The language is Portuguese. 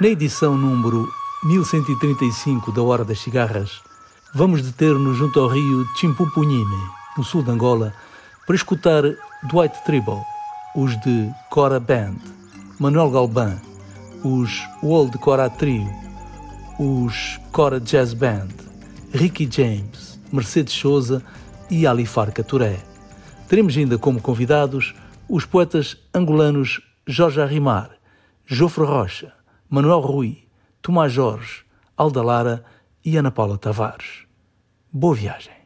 Na edição número 1135 da Hora das Cigarras, vamos deter-nos junto ao rio Chimpupunhine, no sul de Angola, para escutar Dwight Tribal, os de Cora Band, Manuel Galban, os World Cora Trio, os Cora Jazz Band, Ricky James, Mercedes Souza e Ali Farca Touré. Teremos ainda como convidados os poetas angolanos Jorge Arrimar, Jofre Rocha, Manuel Rui, Tomás Jorge, Alda Lara e Ana Paula Tavares. Boa viagem.